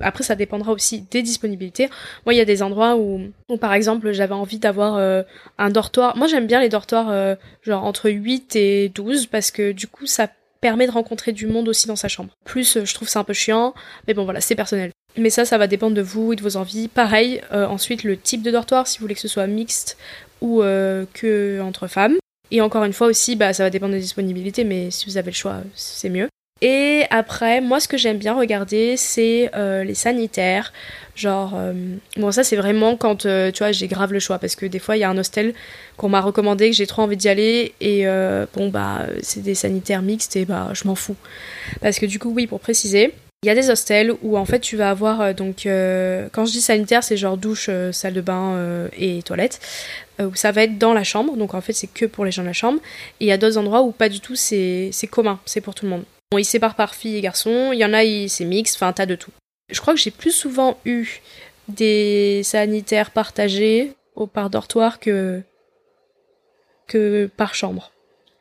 Après, ça dépendra aussi des disponibilités. Moi, il y a des endroits où, par exemple, j'avais envie d'avoir euh, un dortoir. Moi, j'aime bien les dortoirs genre entre 8 et 12 parce que du coup, ça permet de rencontrer du monde aussi dans sa chambre. Plus, je trouve c'est un peu chiant, mais bon voilà, c'est personnel. Mais ça, ça va dépendre de vous et de vos envies. Pareil, euh, ensuite le type de dortoir, si vous voulez que ce soit mixte ou euh, que entre femmes. Et encore une fois aussi, bah, ça va dépendre des disponibilités, mais si vous avez le choix, c'est mieux. Et après, moi, ce que j'aime bien regarder, c'est euh, les sanitaires. Genre, euh, bon, ça, c'est vraiment quand, euh, tu vois, j'ai grave le choix. Parce que des fois, il y a un hostel qu'on m'a recommandé, que j'ai trop envie d'y aller. Et bon, bah, c'est des sanitaires mixtes et bah, je m'en fous. Parce que du coup, oui, pour préciser, il y a des hostels où en fait tu vas avoir donc quand je dis sanitaire c'est genre douche, salle de bain et toilette où ça va être dans la chambre donc en fait c'est que pour les gens de la chambre et il y a d'autres endroits où pas du tout c'est commun c'est pour tout le monde Bon, ils séparent par filles et garçons, il y en a, c'est mixte, enfin, tas de tout. Je crois que j'ai plus souvent eu des sanitaires partagés au par dortoir que, que par chambre.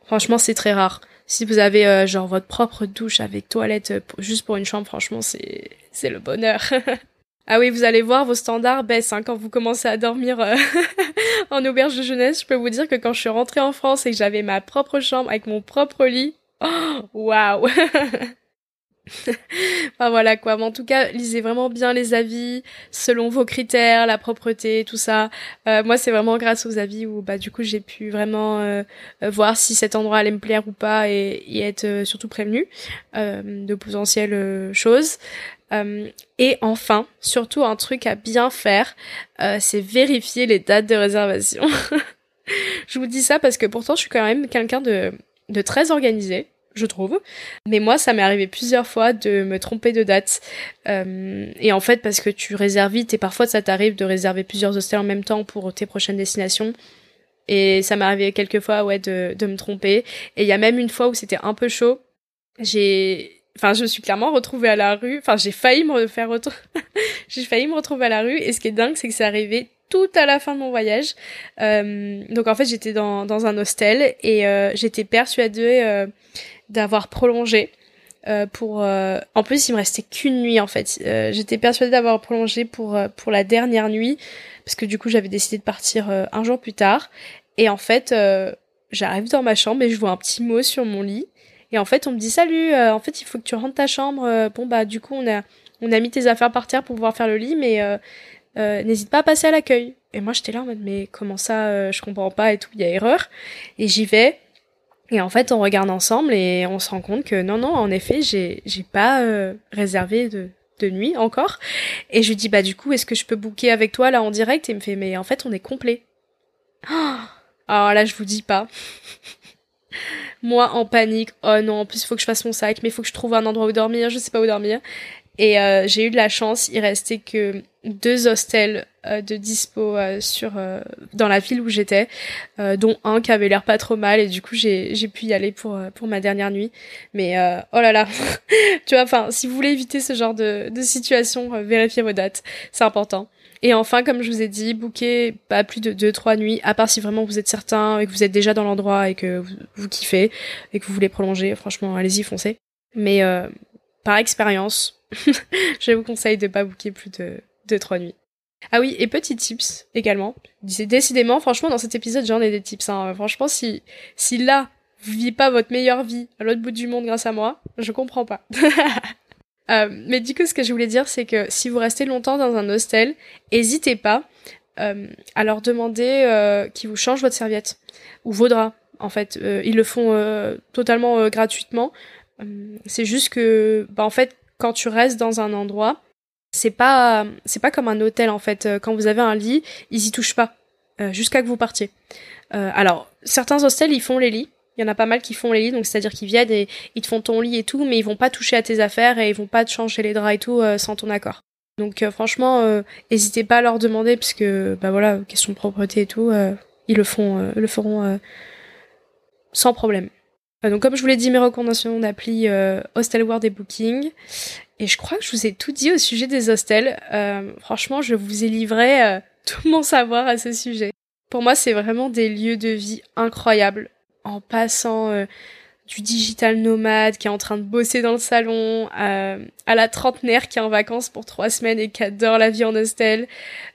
Franchement, c'est très rare. Si vous avez euh, genre votre propre douche avec toilette euh, juste pour une chambre, franchement, c'est c'est le bonheur. ah oui, vous allez voir, vos standards baissent hein, quand vous commencez à dormir euh, en auberge de jeunesse. Je peux vous dire que quand je suis rentrée en France et que j'avais ma propre chambre avec mon propre lit, Waouh Enfin voilà quoi, mais en tout cas, lisez vraiment bien les avis selon vos critères, la propreté, tout ça. Euh, moi, c'est vraiment grâce aux avis où bah du coup j'ai pu vraiment euh, voir si cet endroit allait me plaire ou pas et, y être euh, surtout prévenu de potentielles choses. et enfin, surtout un truc à bien faire, c'est vérifier les dates de réservation. je vous dis ça parce que pourtant je suis quand même quelqu'un de de très organisé je trouve. Mais moi, ça m'est arrivé plusieurs fois de me tromper de date. Euh, et en fait, parce que tu réserves vite et parfois ça t'arrive de réserver plusieurs hostels en même temps pour tes prochaines destinations. Et ça m'est arrivé quelques fois, ouais, de, de me tromper. Et il y a même une fois où c'était un peu chaud. J'ai, enfin, je me suis clairement retrouvée à la rue. Enfin, j'ai failli me faire retrouver, j'ai failli me retrouver à la rue. Et ce qui est dingue, c'est que c'est arrivé tout à la fin de mon voyage. Euh, donc en fait, j'étais dans, dans un hostel et euh, j'étais persuadée euh, d'avoir prolongé. Euh, pour euh, en plus il me restait qu'une nuit en fait. Euh, j'étais persuadée d'avoir prolongé pour pour la dernière nuit parce que du coup j'avais décidé de partir un jour plus tard. Et en fait j'arrive dans ma chambre et je vois un petit mot sur mon lit. Et en fait on me dit salut en fait il faut que tu rentres ta chambre. Bon bah du coup on a on a mis tes affaires par terre pour pouvoir faire le lit mais n'hésite pas à passer à l'accueil. Et moi j'étais là en mode mais comment ça je comprends pas et tout il y a erreur. Et j'y vais et en fait, on regarde ensemble et on se rend compte que non, non, en effet, j'ai, j'ai pas euh, réservé de, de nuit encore. Et je lui dis, bah du coup, est-ce que je peux booker avec toi là en direct? Et il me fait, mais en fait, on est complet. Oh Alors là, je vous dis pas. Moi, en panique, oh non, en plus, il faut que je fasse mon sac, mais il faut que je trouve un endroit où dormir, je sais pas où dormir. Et euh, j'ai eu de la chance, il restait que deux hostels de dispo euh, sur dans la ville où j'étais, dont un qui avait l'air pas trop mal et du coup j'ai j'ai pu y aller pour pour ma dernière nuit. Mais oh là là, tu vois, enfin si vous voulez éviter ce genre de de situation, vérifiez vos dates, c'est important. Et enfin, comme je vous ai dit, booker pas plus de deux trois nuits, à part si vraiment vous êtes certain et que vous êtes déjà dans l'endroit et que vous, kiffez et que vous voulez prolonger. Franchement, allez-y, foncez. Mais par expérience, je vous conseille de pas booker plus de 2-3 nuits. Ah oui, et petit tips également. Décidément, franchement, dans cet épisode, j'en ai des tips. Hein. Franchement, si, si là, vous vivez pas votre meilleure vie à l'autre bout du monde grâce à moi, je comprends pas. euh, mais du coup, ce que je voulais dire, c'est que si vous restez longtemps dans un hostel, n'hésitez pas euh, à leur demander euh, qu'ils vous changent votre serviette ou vos draps. En fait, euh, ils le font totalement gratuitement. c'est juste que, bah, en fait, quand tu restes dans un endroit, c'est pas c'est pas comme un hôtel en fait. Euh, quand vous avez un lit, ils y touchent pas euh, jusqu'à que vous partiez. Euh, alors certains hostels ils font les lits. Il y en a pas mal qui font les lits, donc c'est-à-dire qu'ils viennent et ils te font ton lit et tout, mais ils vont pas toucher à tes affaires et ils vont pas te changer les draps et tout sans ton accord. Donc franchement, n'hésitez pas à leur demander parce que bah voilà, question de propreté et tout, ils le font, le feront sans problème. Euh, donc comme je vous l'ai dit, mes recommandations d'appli euh, Hostel World et Booking. Et je crois que je vous ai tout dit au sujet des hostels. Euh, franchement, je vous ai livré euh, tout mon savoir à ce sujet. Pour moi, c'est vraiment des lieux de vie incroyables. En passant du digital nomade qui est en train de bosser dans le salon, à la trentenaire qui est en vacances pour trois semaines et qui adore la vie en hostel.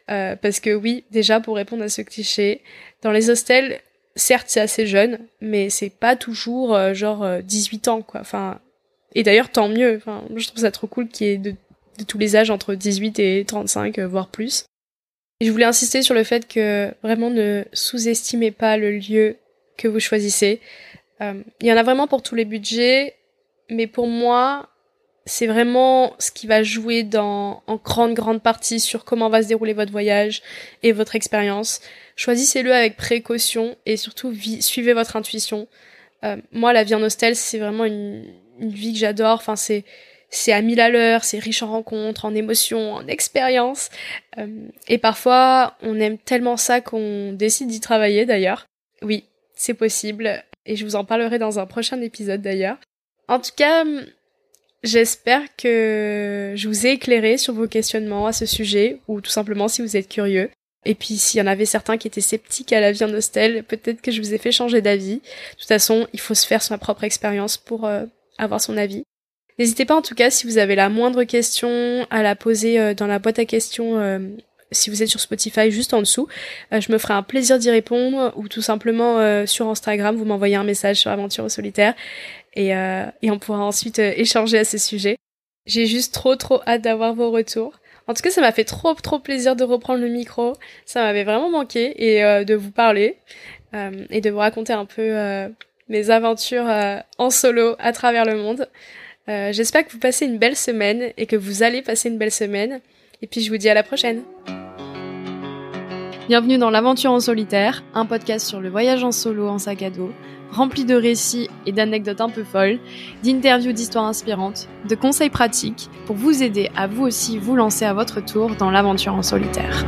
parce que oui, déjà pour répondre à ce cliché, dans les hostels, certes c'est assez jeune, mais c'est pas toujours euh, genre 18 euh, ans quoi. Enfin et d'ailleurs tant mieux. Enfin, je trouve ça trop cool qu'il y ait de, tous les âges entre 18 et 35 euh, voire plus. Et je voulais insister sur le fait que vraiment ne sous-estimez pas le lieu que vous choisissez. Il y en a vraiment pour tous les budgets mais pour moi, c'est vraiment ce qui va jouer dans, en grande, grande partie sur comment va se dérouler votre voyage et votre expérience. Choisissez-le avec précaution et surtout suivez votre intuition. Euh, moi, la vie en hostel, c'est vraiment une, une vie que j'adore. Enfin, c'est c'est à mille à l'heure, c'est riche en rencontres, en émotions, en expériences. Euh, et parfois, on aime tellement ça qu'on décide d'y travailler d'ailleurs. Oui, c'est possible. Et je vous en parlerai dans un prochain épisode d'ailleurs. En tout cas, j'espère que je vous ai éclairé sur vos questionnements à ce sujet, ou tout simplement si vous êtes curieux. Et puis s'il y en avait certains qui étaient sceptiques à la vie en hostel, peut-être que je vous ai fait changer d'avis. De toute façon, il faut se faire sa propre expérience pour euh, avoir son avis. N'hésitez pas en tout cas si vous avez la moindre question à la poser euh, dans la boîte à questions euh, si vous êtes sur Spotify juste en dessous. Euh, je me ferai un plaisir d'y répondre ou tout simplement sur Instagram, vous m'envoyez un message sur Aventure au solitaire et, et on pourra ensuite échanger à ce sujet. J'ai juste trop trop hâte d'avoir vos retours. En tout cas, ça m'a fait trop trop plaisir de reprendre le micro. Ça m'avait vraiment manqué et de vous parler et de vous raconter un peu mes aventures en solo à travers le monde. Euh, j'espère que vous passez une belle semaine et que vous allez passer une belle semaine. Et puis je vous dis à la prochaine. Bienvenue dans l'aventure en solitaire, un podcast sur le voyage en solo en sac à dos, rempli de récits et d'anecdotes un peu folles, d'interviews d'histoires inspirantes, de conseils pratiques pour vous aider à vous aussi vous lancer à votre tour dans l'aventure en solitaire.